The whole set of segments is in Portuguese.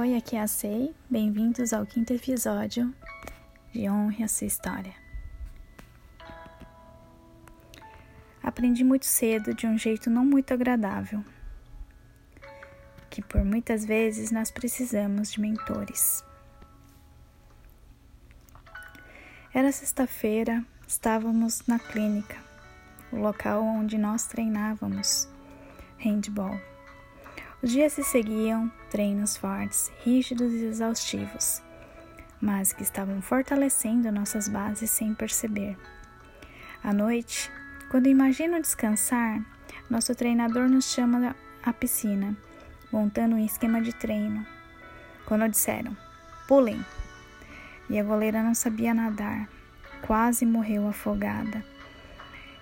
Oi, aqui é a Sei. Bem-vindos ao quinto episódio de Honre a Sua História. Aprendi muito cedo de um jeito não muito agradável que por muitas vezes nós precisamos de mentores. Era sexta-feira, estávamos na clínica, o local onde nós treinávamos handball. Os dias se seguiam, treinos fortes, rígidos e exaustivos, mas que estavam fortalecendo nossas bases sem perceber. À noite, quando imagino descansar, nosso treinador nos chama à piscina, montando um esquema de treino. Quando disseram, pulem, e a goleira não sabia nadar, quase morreu afogada.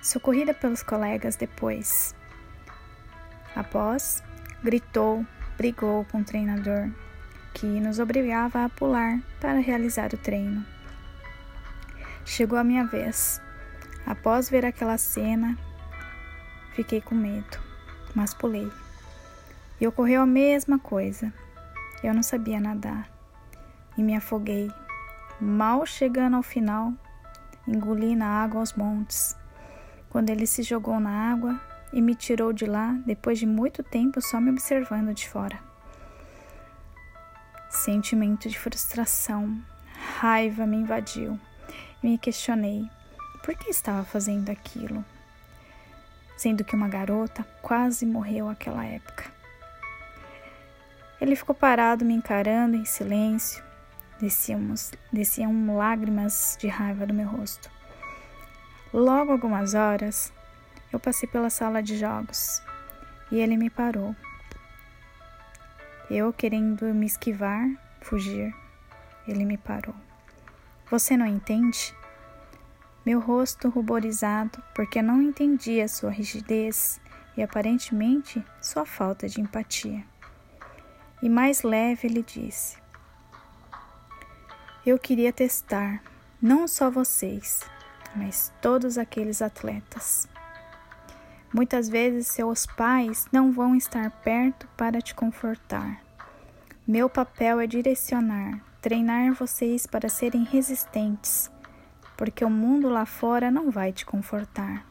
Socorrida pelos colegas depois. Após, gritou, brigou com o treinador, que nos obrigava a pular para realizar o treino. Chegou a minha vez. Após ver aquela cena, fiquei com medo, mas pulei. E ocorreu a mesma coisa. Eu não sabia nadar e me afoguei. Mal chegando ao final, engoli na água aos montes. Quando ele se jogou na água, e me tirou de lá depois de muito tempo só me observando de fora. Sentimento de frustração, raiva me invadiu e me questionei por que estava fazendo aquilo, sendo que uma garota quase morreu naquela época. Ele ficou parado me encarando em silêncio, desciam, desciam lágrimas de raiva do meu rosto. Logo algumas horas, eu passei pela sala de jogos e ele me parou. Eu, querendo me esquivar, fugir, ele me parou. Você não entende? Meu rosto ruborizado, porque não entendia sua rigidez e aparentemente sua falta de empatia. E mais leve ele disse: Eu queria testar não só vocês, mas todos aqueles atletas. Muitas vezes seus pais não vão estar perto para te confortar. Meu papel é direcionar, treinar vocês para serem resistentes, porque o mundo lá fora não vai te confortar.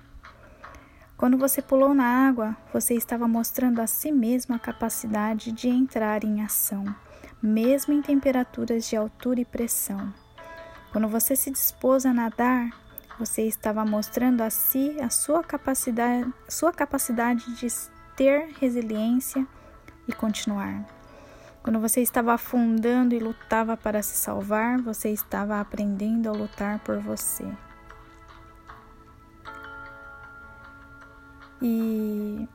Quando você pulou na água, você estava mostrando a si mesmo a capacidade de entrar em ação, mesmo em temperaturas de altura e pressão. Quando você se dispôs a nadar, você estava mostrando a si a sua capacidade, sua capacidade de ter resiliência e continuar. Quando você estava afundando e lutava para se salvar, você estava aprendendo a lutar por você. E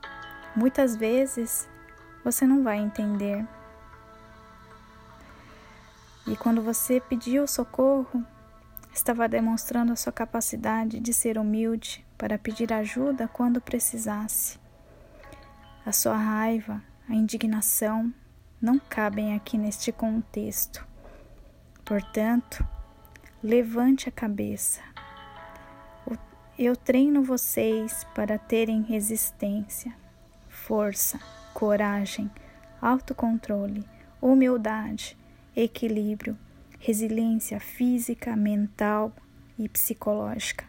muitas vezes você não vai entender. E quando você pediu socorro, estava demonstrando a sua capacidade de ser humilde para pedir ajuda quando precisasse. A sua raiva, a indignação não cabem aqui neste contexto. Portanto, levante a cabeça. Eu treino vocês para terem resistência, força, coragem, autocontrole, humildade, equilíbrio resiliência física, mental e psicológica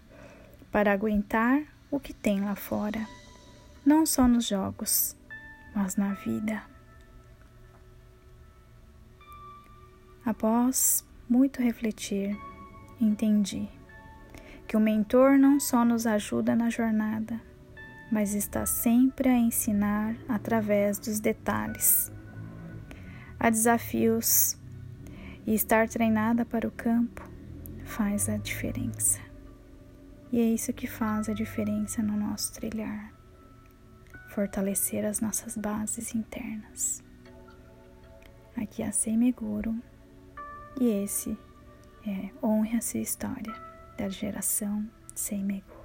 para aguentar o que tem lá fora, não só nos jogos, mas na vida. Após muito refletir, entendi que o mentor não só nos ajuda na jornada, mas está sempre a ensinar através dos detalhes. Há desafios e estar treinada para o campo faz a diferença. E é isso que faz a diferença no nosso trilhar fortalecer as nossas bases internas. Aqui é a Semeguro e esse é Honre a Sua História, da geração Semeguro.